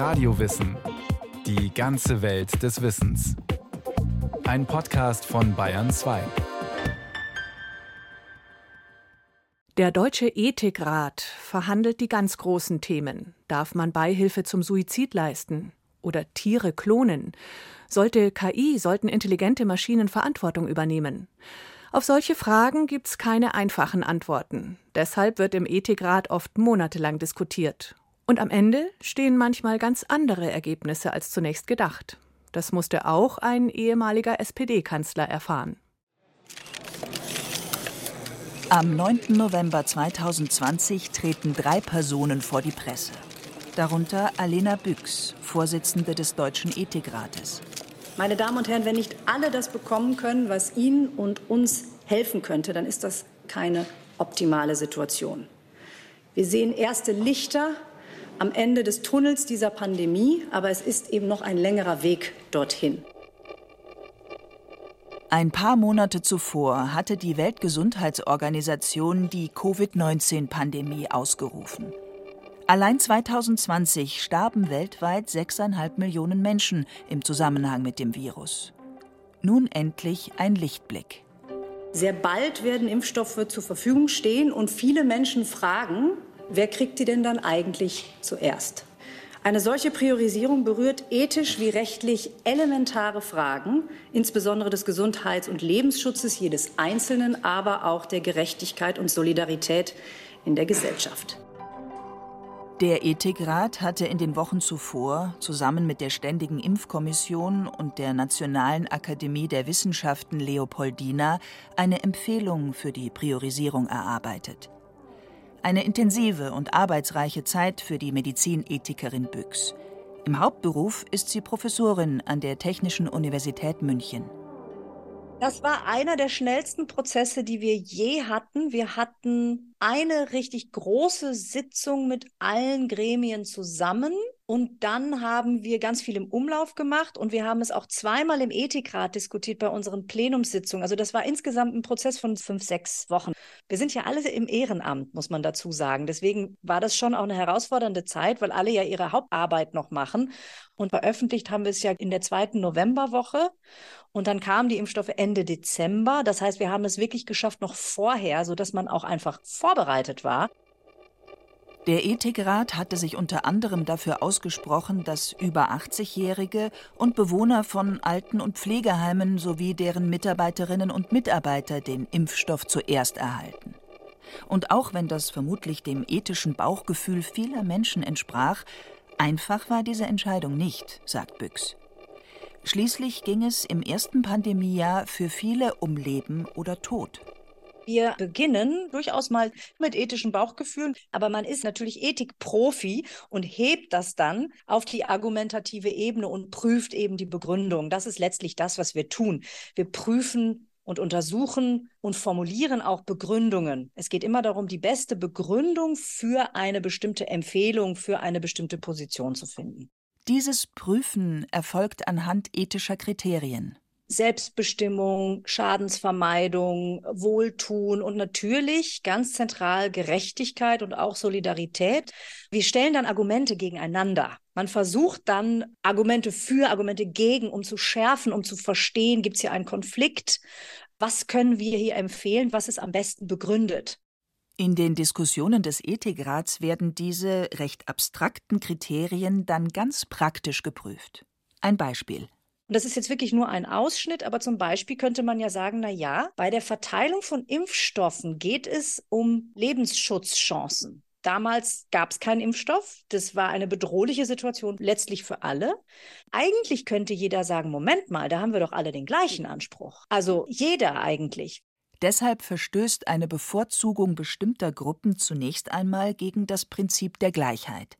Radiowissen. Die ganze Welt des Wissens. Ein Podcast von Bayern 2. Der Deutsche Ethikrat verhandelt die ganz großen Themen. Darf man Beihilfe zum Suizid leisten? Oder Tiere klonen? Sollte KI, sollten intelligente Maschinen Verantwortung übernehmen? Auf solche Fragen gibt es keine einfachen Antworten. Deshalb wird im Ethikrat oft monatelang diskutiert. Und am Ende stehen manchmal ganz andere Ergebnisse als zunächst gedacht. Das musste auch ein ehemaliger SPD-Kanzler erfahren. Am 9. November 2020 treten drei Personen vor die Presse. Darunter Alena Büchs, Vorsitzende des Deutschen Ethikrates. Meine Damen und Herren, wenn nicht alle das bekommen können, was Ihnen und uns helfen könnte, dann ist das keine optimale Situation. Wir sehen erste Lichter am Ende des Tunnels dieser Pandemie, aber es ist eben noch ein längerer Weg dorthin. Ein paar Monate zuvor hatte die Weltgesundheitsorganisation die Covid-19-Pandemie ausgerufen. Allein 2020 starben weltweit 6,5 Millionen Menschen im Zusammenhang mit dem Virus. Nun endlich ein Lichtblick. Sehr bald werden Impfstoffe zur Verfügung stehen und viele Menschen fragen, wer kriegt die denn dann eigentlich zuerst? Eine solche Priorisierung berührt ethisch wie rechtlich elementare Fragen, insbesondere des Gesundheits- und Lebensschutzes jedes Einzelnen, aber auch der Gerechtigkeit und Solidarität in der Gesellschaft. Der Ethikrat hatte in den Wochen zuvor zusammen mit der Ständigen Impfkommission und der Nationalen Akademie der Wissenschaften Leopoldina eine Empfehlung für die Priorisierung erarbeitet. Eine intensive und arbeitsreiche Zeit für die Medizinethikerin Büchs. Im Hauptberuf ist sie Professorin an der Technischen Universität München. Das war einer der schnellsten Prozesse, die wir je hatten. Wir hatten eine richtig große Sitzung mit allen Gremien zusammen und dann haben wir ganz viel im Umlauf gemacht und wir haben es auch zweimal im Ethikrat diskutiert bei unseren Plenumssitzungen. Also das war insgesamt ein Prozess von fünf, sechs Wochen. Wir sind ja alle im Ehrenamt, muss man dazu sagen. Deswegen war das schon auch eine herausfordernde Zeit, weil alle ja ihre Hauptarbeit noch machen. Und veröffentlicht haben wir es ja in der zweiten Novemberwoche. Und dann kamen die Impfstoffe Ende Dezember. Das heißt, wir haben es wirklich geschafft noch vorher, sodass man auch einfach vorbereitet war. Der Ethikrat hatte sich unter anderem dafür ausgesprochen, dass über 80-Jährige und Bewohner von Alten- und Pflegeheimen sowie deren Mitarbeiterinnen und Mitarbeiter den Impfstoff zuerst erhalten. Und auch wenn das vermutlich dem ethischen Bauchgefühl vieler Menschen entsprach, einfach war diese Entscheidung nicht, sagt Büchs. Schließlich ging es im ersten Pandemiejahr für viele um Leben oder Tod. Wir beginnen durchaus mal mit ethischen Bauchgefühlen, aber man ist natürlich Ethikprofi und hebt das dann auf die argumentative Ebene und prüft eben die Begründung. Das ist letztlich das, was wir tun. Wir prüfen und untersuchen und formulieren auch Begründungen. Es geht immer darum, die beste Begründung für eine bestimmte Empfehlung, für eine bestimmte Position zu finden. Dieses Prüfen erfolgt anhand ethischer Kriterien. Selbstbestimmung, Schadensvermeidung, Wohltun und natürlich ganz zentral Gerechtigkeit und auch Solidarität. Wir stellen dann Argumente gegeneinander. Man versucht dann Argumente für, Argumente gegen, um zu schärfen, um zu verstehen, gibt es hier einen Konflikt? Was können wir hier empfehlen? Was ist am besten begründet? In den Diskussionen des Ethikrats werden diese recht abstrakten Kriterien dann ganz praktisch geprüft. Ein Beispiel. Und das ist jetzt wirklich nur ein Ausschnitt, aber zum Beispiel könnte man ja sagen, na ja, bei der Verteilung von Impfstoffen geht es um Lebensschutzchancen. Damals gab es keinen Impfstoff. Das war eine bedrohliche Situation letztlich für alle. Eigentlich könnte jeder sagen, Moment mal, da haben wir doch alle den gleichen Anspruch. Also jeder eigentlich. Deshalb verstößt eine Bevorzugung bestimmter Gruppen zunächst einmal gegen das Prinzip der Gleichheit.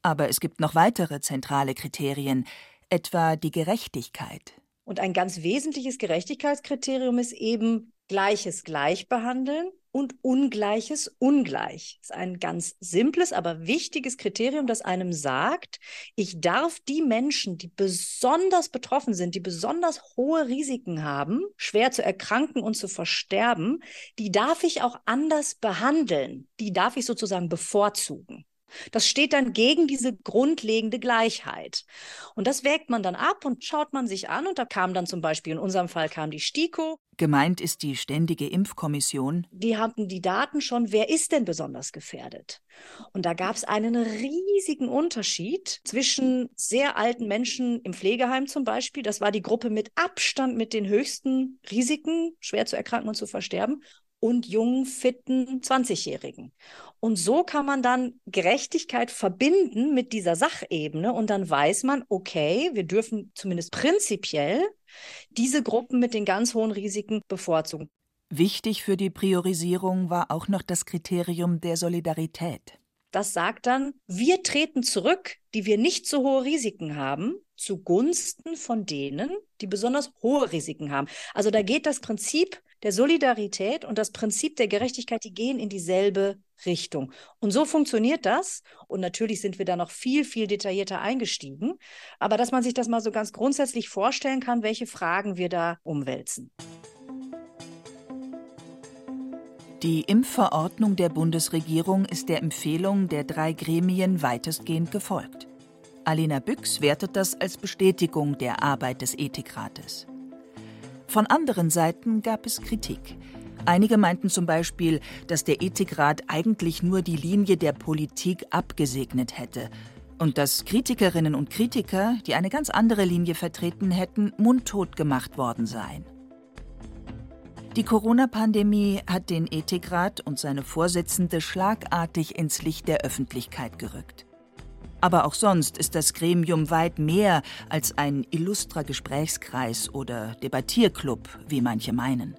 Aber es gibt noch weitere zentrale Kriterien, etwa die Gerechtigkeit. Und ein ganz wesentliches Gerechtigkeitskriterium ist eben Gleiches gleich behandeln und Ungleiches ungleich. Das ist ein ganz simples, aber wichtiges Kriterium, das einem sagt, ich darf die Menschen, die besonders betroffen sind, die besonders hohe Risiken haben, schwer zu erkranken und zu versterben, die darf ich auch anders behandeln. Die darf ich sozusagen bevorzugen. Das steht dann gegen diese grundlegende Gleichheit. Und das wägt man dann ab und schaut man sich an. Und da kam dann zum Beispiel, in unserem Fall kam die STIKO. Gemeint ist die Ständige Impfkommission. Die hatten die Daten schon, wer ist denn besonders gefährdet? Und da gab es einen riesigen Unterschied zwischen sehr alten Menschen im Pflegeheim zum Beispiel. Das war die Gruppe mit Abstand mit den höchsten Risiken, schwer zu erkranken und zu versterben und jungen, fitten 20-Jährigen. Und so kann man dann Gerechtigkeit verbinden mit dieser Sachebene und dann weiß man, okay, wir dürfen zumindest prinzipiell diese Gruppen mit den ganz hohen Risiken bevorzugen. Wichtig für die Priorisierung war auch noch das Kriterium der Solidarität. Das sagt dann, wir treten zurück, die wir nicht so hohe Risiken haben, zugunsten von denen, die besonders hohe Risiken haben. Also da geht das Prinzip der Solidarität und das Prinzip der Gerechtigkeit, die gehen in dieselbe Richtung. Und so funktioniert das. Und natürlich sind wir da noch viel, viel detaillierter eingestiegen. Aber dass man sich das mal so ganz grundsätzlich vorstellen kann, welche Fragen wir da umwälzen. Die Impfverordnung der Bundesregierung ist der Empfehlung der drei Gremien weitestgehend gefolgt. Alena Büchs wertet das als Bestätigung der Arbeit des Ethikrates. Von anderen Seiten gab es Kritik. Einige meinten zum Beispiel, dass der Ethikrat eigentlich nur die Linie der Politik abgesegnet hätte und dass Kritikerinnen und Kritiker, die eine ganz andere Linie vertreten hätten, mundtot gemacht worden seien. Die Corona-Pandemie hat den Ethikrat und seine Vorsitzende schlagartig ins Licht der Öffentlichkeit gerückt. Aber auch sonst ist das Gremium weit mehr als ein illustrer Gesprächskreis oder Debattierclub, wie manche meinen.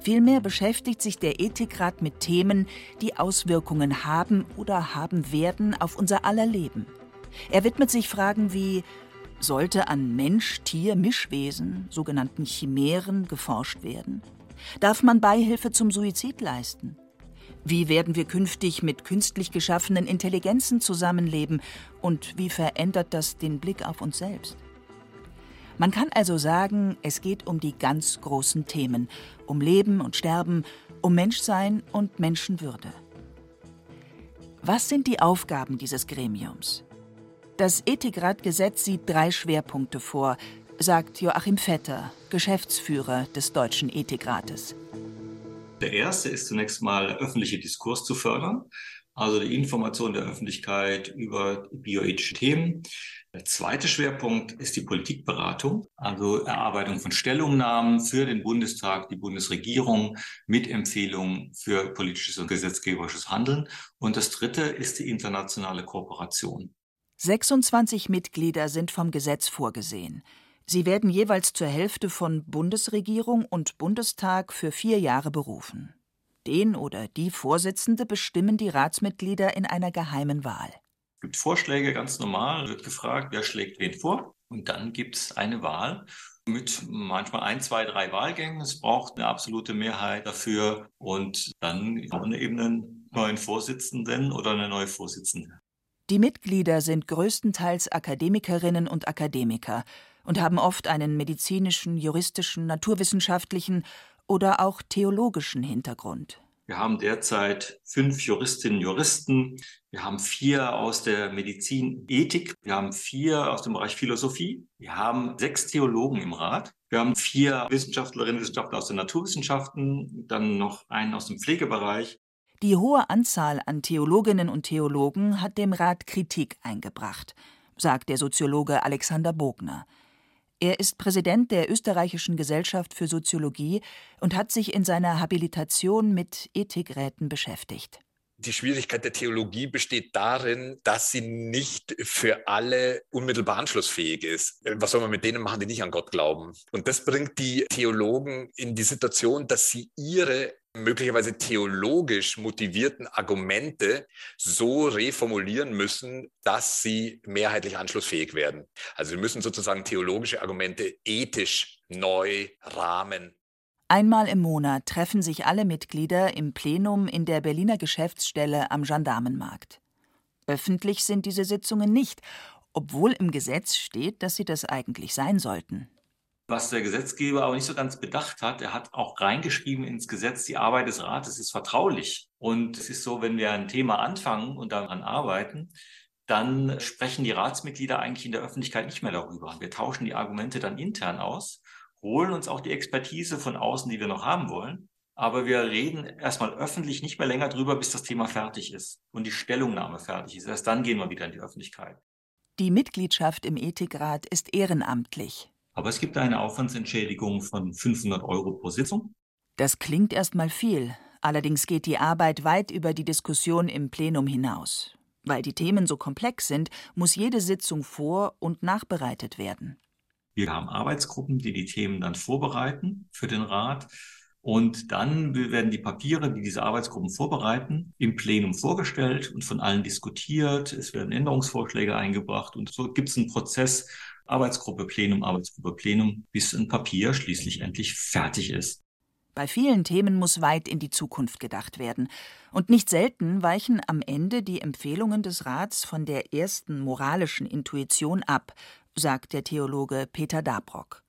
Vielmehr beschäftigt sich der Ethikrat mit Themen, die Auswirkungen haben oder haben werden auf unser aller Leben. Er widmet sich Fragen wie sollte an Mensch-Tier-Mischwesen, sogenannten Chimären, geforscht werden? Darf man Beihilfe zum Suizid leisten? Wie werden wir künftig mit künstlich geschaffenen Intelligenzen zusammenleben und wie verändert das den Blick auf uns selbst? Man kann also sagen, es geht um die ganz großen Themen, um Leben und Sterben, um Menschsein und Menschenwürde. Was sind die Aufgaben dieses Gremiums? Das Ethikratgesetz sieht drei Schwerpunkte vor, sagt Joachim Vetter, Geschäftsführer des Deutschen Ethikrates. Der erste ist zunächst mal öffentliche Diskurs zu fördern, also die Information der Öffentlichkeit über bioethische Themen. Der zweite Schwerpunkt ist die Politikberatung, also Erarbeitung von Stellungnahmen für den Bundestag, die Bundesregierung mit Empfehlungen für politisches und gesetzgeberisches Handeln. Und das dritte ist die internationale Kooperation. 26 Mitglieder sind vom Gesetz vorgesehen. Sie werden jeweils zur Hälfte von Bundesregierung und Bundestag für vier Jahre berufen. Den oder die Vorsitzende bestimmen die Ratsmitglieder in einer geheimen Wahl. Es gibt Vorschläge, ganz normal, wird gefragt, wer schlägt wen vor. Und dann gibt es eine Wahl mit manchmal ein, zwei, drei Wahlgängen. Es braucht eine absolute Mehrheit dafür und dann eben einen neuen Vorsitzenden oder eine neue Vorsitzende. Die Mitglieder sind größtenteils Akademikerinnen und Akademiker und haben oft einen medizinischen, juristischen, naturwissenschaftlichen oder auch theologischen Hintergrund. Wir haben derzeit fünf Juristinnen und Juristen. Wir haben vier aus der Medizinethik. Wir haben vier aus dem Bereich Philosophie. Wir haben sechs Theologen im Rat. Wir haben vier Wissenschaftlerinnen und Wissenschaftler aus den Naturwissenschaften, dann noch einen aus dem Pflegebereich. Die hohe Anzahl an Theologinnen und Theologen hat dem Rat Kritik eingebracht, sagt der Soziologe Alexander Bogner. Er ist Präsident der Österreichischen Gesellschaft für Soziologie und hat sich in seiner Habilitation mit Ethikräten beschäftigt. Die Schwierigkeit der Theologie besteht darin, dass sie nicht für alle unmittelbar anschlussfähig ist. Was soll man mit denen machen, die nicht an Gott glauben? Und das bringt die Theologen in die Situation, dass sie ihre möglicherweise theologisch motivierten Argumente so reformulieren müssen, dass sie mehrheitlich anschlussfähig werden. Also wir müssen sozusagen theologische Argumente ethisch neu rahmen. Einmal im Monat treffen sich alle Mitglieder im Plenum in der Berliner Geschäftsstelle am Gendarmenmarkt. Öffentlich sind diese Sitzungen nicht, obwohl im Gesetz steht, dass sie das eigentlich sein sollten. Was der Gesetzgeber aber nicht so ganz bedacht hat, er hat auch reingeschrieben ins Gesetz, die Arbeit des Rates ist vertraulich. Und es ist so, wenn wir ein Thema anfangen und daran arbeiten, dann sprechen die Ratsmitglieder eigentlich in der Öffentlichkeit nicht mehr darüber. Wir tauschen die Argumente dann intern aus, holen uns auch die Expertise von außen, die wir noch haben wollen. Aber wir reden erstmal öffentlich nicht mehr länger drüber, bis das Thema fertig ist und die Stellungnahme fertig ist. Erst dann gehen wir wieder in die Öffentlichkeit. Die Mitgliedschaft im Ethikrat ist ehrenamtlich. Aber es gibt eine Aufwandsentschädigung von 500 Euro pro Sitzung. Das klingt erstmal viel. Allerdings geht die Arbeit weit über die Diskussion im Plenum hinaus. Weil die Themen so komplex sind, muss jede Sitzung vor- und nachbereitet werden. Wir haben Arbeitsgruppen, die die Themen dann vorbereiten für den Rat. Und dann werden die Papiere, die diese Arbeitsgruppen vorbereiten, im Plenum vorgestellt und von allen diskutiert. Es werden Änderungsvorschläge eingebracht und so gibt es einen Prozess, Arbeitsgruppe Plenum, Arbeitsgruppe Plenum, bis ein Papier schließlich endlich fertig ist. Bei vielen Themen muss weit in die Zukunft gedacht werden. Und nicht selten weichen am Ende die Empfehlungen des Rats von der ersten moralischen Intuition ab, sagt der Theologe Peter Dabrock.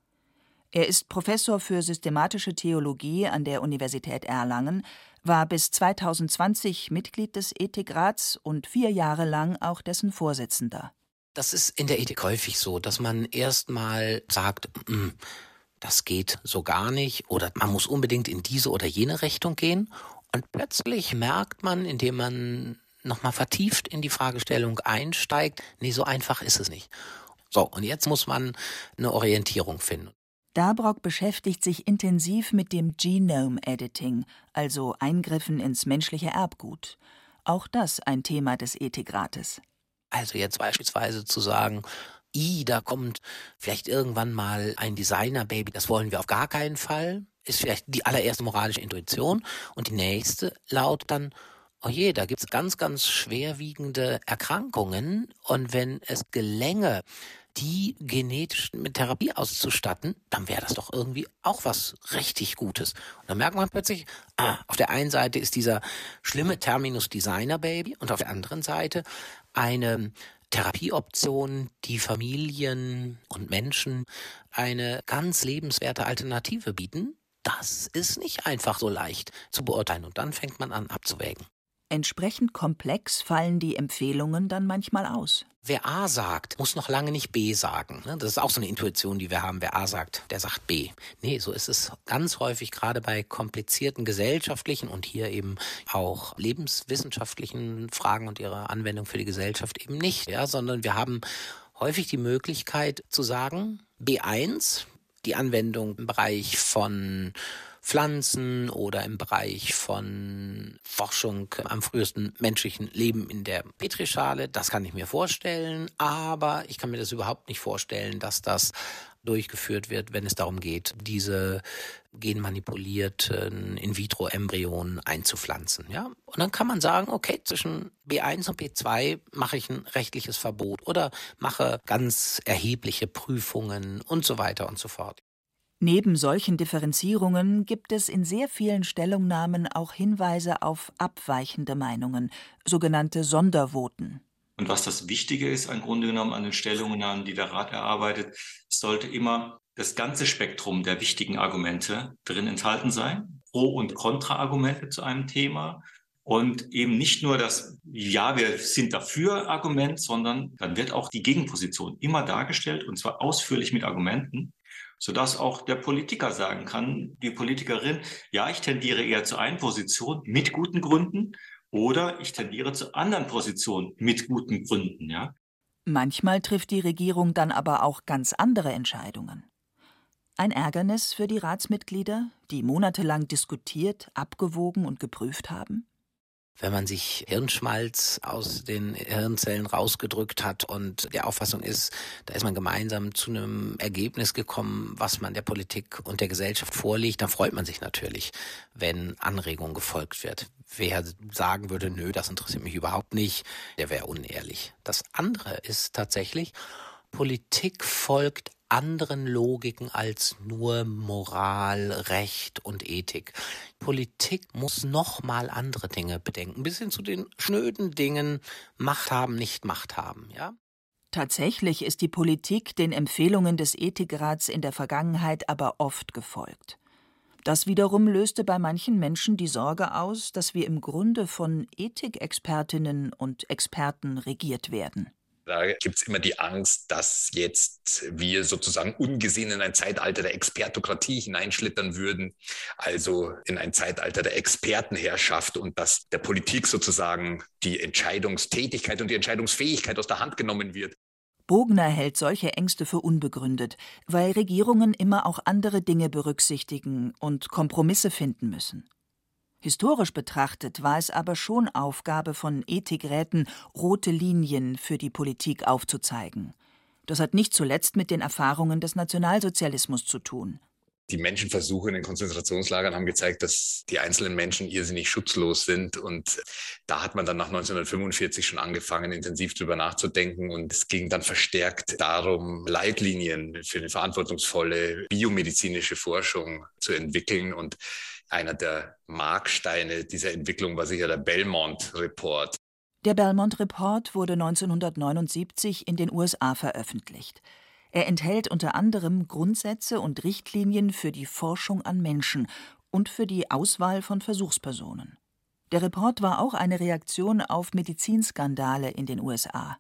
Er ist Professor für systematische Theologie an der Universität Erlangen, war bis 2020 Mitglied des Ethikrats und vier Jahre lang auch dessen Vorsitzender. Das ist in der Ethik häufig so, dass man erstmal sagt, mm, das geht so gar nicht oder man muss unbedingt in diese oder jene Richtung gehen. Und plötzlich merkt man, indem man nochmal vertieft in die Fragestellung einsteigt, nee, so einfach ist es nicht. So, und jetzt muss man eine Orientierung finden. Dabrock beschäftigt sich intensiv mit dem Genome Editing, also Eingriffen ins menschliche Erbgut. Auch das ein Thema des Ethikrates. Also jetzt beispielsweise zu sagen, i, da kommt vielleicht irgendwann mal ein Designer-Baby, das wollen wir auf gar keinen Fall, ist vielleicht die allererste moralische Intuition. Und die nächste lautet dann, oh je, da gibt's ganz, ganz schwerwiegende Erkrankungen. Und wenn es gelänge, die genetisch mit Therapie auszustatten, dann wäre das doch irgendwie auch was richtig Gutes. Und dann merkt man plötzlich, ah, auf der einen Seite ist dieser schlimme Terminus Designer Baby und auf der anderen Seite eine Therapieoption, die Familien und Menschen eine ganz lebenswerte Alternative bieten. Das ist nicht einfach so leicht zu beurteilen und dann fängt man an abzuwägen. Entsprechend komplex fallen die Empfehlungen dann manchmal aus. Wer A sagt, muss noch lange nicht B sagen. Ne? Das ist auch so eine Intuition, die wir haben. Wer A sagt, der sagt B. Nee, so ist es ganz häufig gerade bei komplizierten gesellschaftlichen und hier eben auch lebenswissenschaftlichen Fragen und ihrer Anwendung für die Gesellschaft eben nicht, ja, sondern wir haben häufig die Möglichkeit zu sagen, B1, die Anwendung im Bereich von Pflanzen oder im Bereich von Forschung am frühesten menschlichen Leben in der Petrischale. Das kann ich mir vorstellen, aber ich kann mir das überhaupt nicht vorstellen, dass das durchgeführt wird, wenn es darum geht, diese genmanipulierten In-vitro-Embryonen einzupflanzen. Ja? Und dann kann man sagen, okay, zwischen B1 und B2 mache ich ein rechtliches Verbot oder mache ganz erhebliche Prüfungen und so weiter und so fort. Neben solchen Differenzierungen gibt es in sehr vielen Stellungnahmen auch Hinweise auf abweichende Meinungen, sogenannte Sondervoten. Und was das Wichtige ist, im Grunde genommen an den Stellungnahmen, die der Rat erarbeitet, sollte immer das ganze Spektrum der wichtigen Argumente drin enthalten sein. Pro- und Kontra-Argumente zu einem Thema. Und eben nicht nur das, ja, wir sind dafür Argument, sondern dann wird auch die Gegenposition immer dargestellt und zwar ausführlich mit Argumenten sodass auch der Politiker sagen kann, die Politikerin, ja, ich tendiere eher zu einer Position mit guten Gründen oder ich tendiere zu anderen Positionen mit guten Gründen, ja. Manchmal trifft die Regierung dann aber auch ganz andere Entscheidungen. Ein Ärgernis für die Ratsmitglieder, die monatelang diskutiert, abgewogen und geprüft haben? Wenn man sich Hirnschmalz aus den Hirnzellen rausgedrückt hat und der Auffassung ist, da ist man gemeinsam zu einem Ergebnis gekommen, was man der Politik und der Gesellschaft vorlegt, dann freut man sich natürlich, wenn Anregungen gefolgt wird. Wer sagen würde, nö, das interessiert mich überhaupt nicht, der wäre unehrlich. Das andere ist tatsächlich, Politik folgt anderen Logiken als nur Moral, Recht und Ethik. Politik muss noch mal andere Dinge bedenken, bis hin zu den schnöden Dingen Macht haben, nicht Macht haben, ja? Tatsächlich ist die Politik den Empfehlungen des Ethikrats in der Vergangenheit aber oft gefolgt. Das wiederum löste bei manchen Menschen die Sorge aus, dass wir im Grunde von Ethikexpertinnen und Experten regiert werden. Da gibt es immer die Angst, dass jetzt wir sozusagen ungesehen in ein Zeitalter der Expertokratie hineinschlittern würden, also in ein Zeitalter der Expertenherrschaft und dass der Politik sozusagen die Entscheidungstätigkeit und die Entscheidungsfähigkeit aus der Hand genommen wird. Bogner hält solche Ängste für unbegründet, weil Regierungen immer auch andere Dinge berücksichtigen und Kompromisse finden müssen. Historisch betrachtet war es aber schon Aufgabe von Ethikräten, rote Linien für die Politik aufzuzeigen. Das hat nicht zuletzt mit den Erfahrungen des Nationalsozialismus zu tun. Die Menschenversuche in den Konzentrationslagern haben gezeigt, dass die einzelnen Menschen irrsinnig schutzlos sind. Und da hat man dann nach 1945 schon angefangen, intensiv drüber nachzudenken. Und es ging dann verstärkt darum, Leitlinien für eine verantwortungsvolle biomedizinische Forschung zu entwickeln. Und einer der Marksteine dieser Entwicklung war sicher der Belmont Report. Der Belmont Report wurde 1979 in den USA veröffentlicht. Er enthält unter anderem Grundsätze und Richtlinien für die Forschung an Menschen und für die Auswahl von Versuchspersonen. Der Report war auch eine Reaktion auf Medizinskandale in den USA.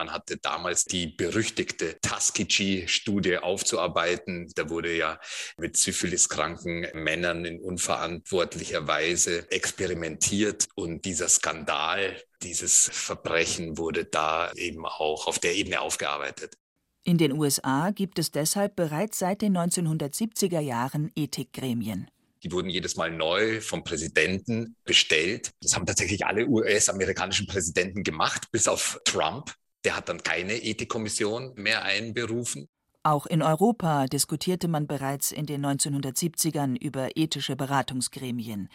Man hatte damals die berüchtigte Tuskegee-Studie aufzuarbeiten. Da wurde ja mit syphiliskranken Männern in unverantwortlicher Weise experimentiert und dieser Skandal, dieses Verbrechen wurde da eben auch auf der Ebene aufgearbeitet. In den USA gibt es deshalb bereits seit den 1970er Jahren Ethikgremien. Die wurden jedes Mal neu vom Präsidenten bestellt. Das haben tatsächlich alle US-amerikanischen Präsidenten gemacht, bis auf Trump. Der hat dann keine Ethikkommission mehr einberufen. Auch in Europa diskutierte man bereits in den 1970ern über ethische Beratungsgremien.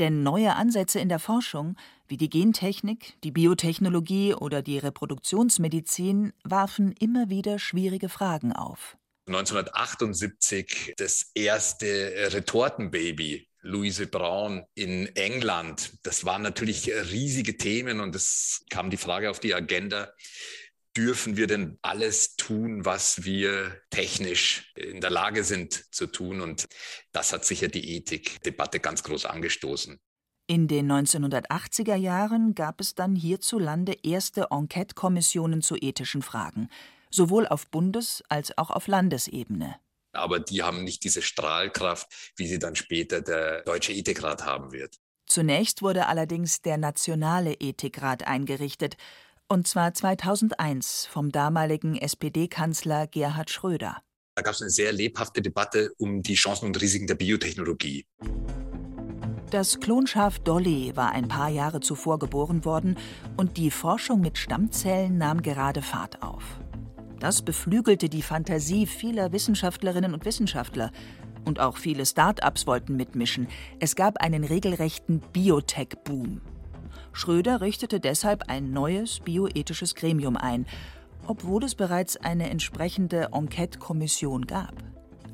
Denn neue Ansätze in der Forschung, wie die Gentechnik, die Biotechnologie oder die Reproduktionsmedizin, warfen immer wieder schwierige Fragen auf. 1978 das erste Retortenbaby Louise Braun in England. Das waren natürlich riesige Themen und es kam die Frage auf die Agenda, dürfen wir denn alles tun, was wir technisch in der Lage sind zu tun? Und das hat sicher die Ethikdebatte ganz groß angestoßen. In den 1980er Jahren gab es dann hierzulande erste Enquete-Kommissionen zu ethischen Fragen, sowohl auf Bundes- als auch auf Landesebene aber die haben nicht diese Strahlkraft, wie sie dann später der Deutsche Ethikrat haben wird. Zunächst wurde allerdings der Nationale Ethikrat eingerichtet, und zwar 2001 vom damaligen SPD-Kanzler Gerhard Schröder. Da gab es eine sehr lebhafte Debatte um die Chancen und Risiken der Biotechnologie. Das Klonschaf Dolly war ein paar Jahre zuvor geboren worden und die Forschung mit Stammzellen nahm gerade Fahrt auf. Das beflügelte die Fantasie vieler Wissenschaftlerinnen und Wissenschaftler. Und auch viele Start-ups wollten mitmischen. Es gab einen regelrechten Biotech-Boom. Schröder richtete deshalb ein neues bioethisches Gremium ein, obwohl es bereits eine entsprechende Enquete-Kommission gab.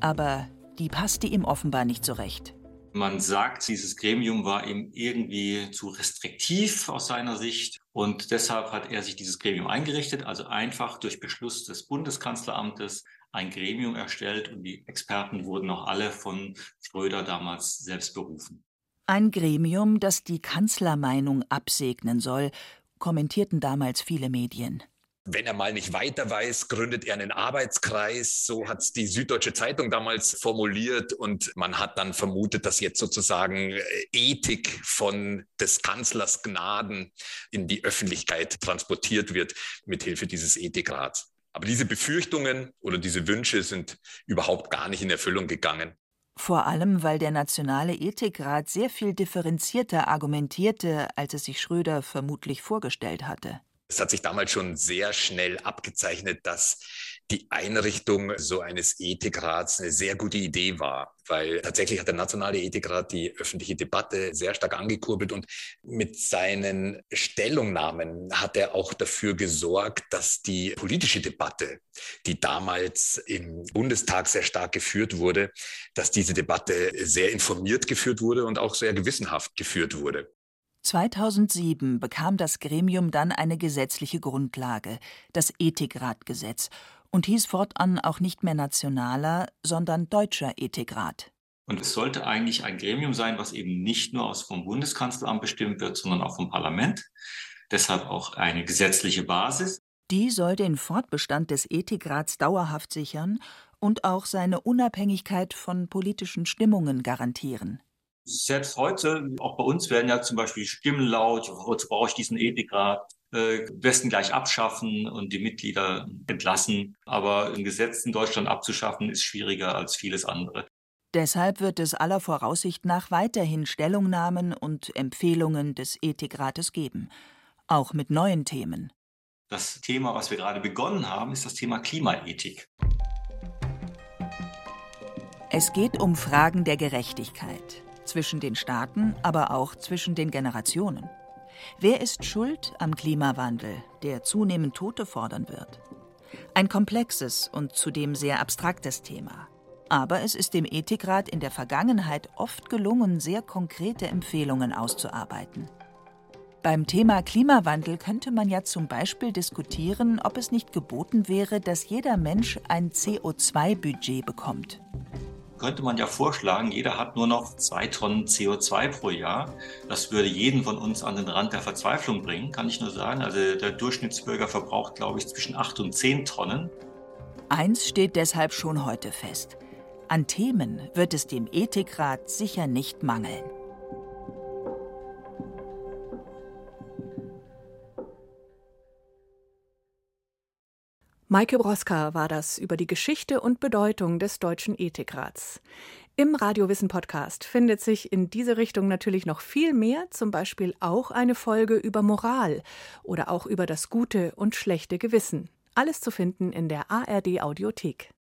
Aber die passte ihm offenbar nicht so recht. Man sagt, dieses Gremium war ihm irgendwie zu restriktiv aus seiner Sicht und deshalb hat er sich dieses Gremium eingerichtet, also einfach durch Beschluss des Bundeskanzleramtes ein Gremium erstellt und die Experten wurden auch alle von Schröder damals selbst berufen. Ein Gremium, das die Kanzlermeinung absegnen soll, kommentierten damals viele Medien wenn er mal nicht weiter weiß, gründet er einen Arbeitskreis. So hat es die Süddeutsche Zeitung damals formuliert. Und man hat dann vermutet, dass jetzt sozusagen äh, Ethik von des Kanzlers Gnaden in die Öffentlichkeit transportiert wird, mithilfe dieses Ethikrats. Aber diese Befürchtungen oder diese Wünsche sind überhaupt gar nicht in Erfüllung gegangen. Vor allem, weil der Nationale Ethikrat sehr viel differenzierter argumentierte, als es sich Schröder vermutlich vorgestellt hatte. Es hat sich damals schon sehr schnell abgezeichnet, dass die Einrichtung so eines Ethikrats eine sehr gute Idee war, weil tatsächlich hat der Nationale Ethikrat die öffentliche Debatte sehr stark angekurbelt und mit seinen Stellungnahmen hat er auch dafür gesorgt, dass die politische Debatte, die damals im Bundestag sehr stark geführt wurde, dass diese Debatte sehr informiert geführt wurde und auch sehr gewissenhaft geführt wurde. 2007 bekam das Gremium dann eine gesetzliche Grundlage, das Ethikratgesetz, und hieß fortan auch nicht mehr nationaler, sondern deutscher Ethikrat. Und es sollte eigentlich ein Gremium sein, was eben nicht nur aus vom Bundeskanzleramt bestimmt wird, sondern auch vom Parlament. Deshalb auch eine gesetzliche Basis. Die soll den Fortbestand des Ethikrats dauerhaft sichern und auch seine Unabhängigkeit von politischen Stimmungen garantieren. Selbst heute, auch bei uns werden ja zum Beispiel Stimmen laut, wozu brauche ich diesen Ethikrat? Äh, besten gleich abschaffen und die Mitglieder entlassen. Aber ein Gesetz in Deutschland abzuschaffen, ist schwieriger als vieles andere. Deshalb wird es aller Voraussicht nach weiterhin Stellungnahmen und Empfehlungen des Ethikrates geben, auch mit neuen Themen. Das Thema, was wir gerade begonnen haben, ist das Thema Klimaethik. Es geht um Fragen der Gerechtigkeit zwischen den Staaten, aber auch zwischen den Generationen. Wer ist schuld am Klimawandel, der zunehmend Tote fordern wird? Ein komplexes und zudem sehr abstraktes Thema. Aber es ist dem Ethikrat in der Vergangenheit oft gelungen, sehr konkrete Empfehlungen auszuarbeiten. Beim Thema Klimawandel könnte man ja zum Beispiel diskutieren, ob es nicht geboten wäre, dass jeder Mensch ein CO2-Budget bekommt könnte man ja vorschlagen, jeder hat nur noch zwei Tonnen CO2 pro Jahr. Das würde jeden von uns an den Rand der Verzweiflung bringen, kann ich nur sagen. Also der Durchschnittsbürger verbraucht, glaube ich, zwischen acht und zehn Tonnen. Eins steht deshalb schon heute fest. An Themen wird es dem Ethikrat sicher nicht mangeln. Maike Broska war das über die Geschichte und Bedeutung des Deutschen Ethikrats. Im Radiowissen Podcast findet sich in diese Richtung natürlich noch viel mehr, zum Beispiel auch eine Folge über Moral oder auch über das gute und schlechte Gewissen. Alles zu finden in der ARD Audiothek.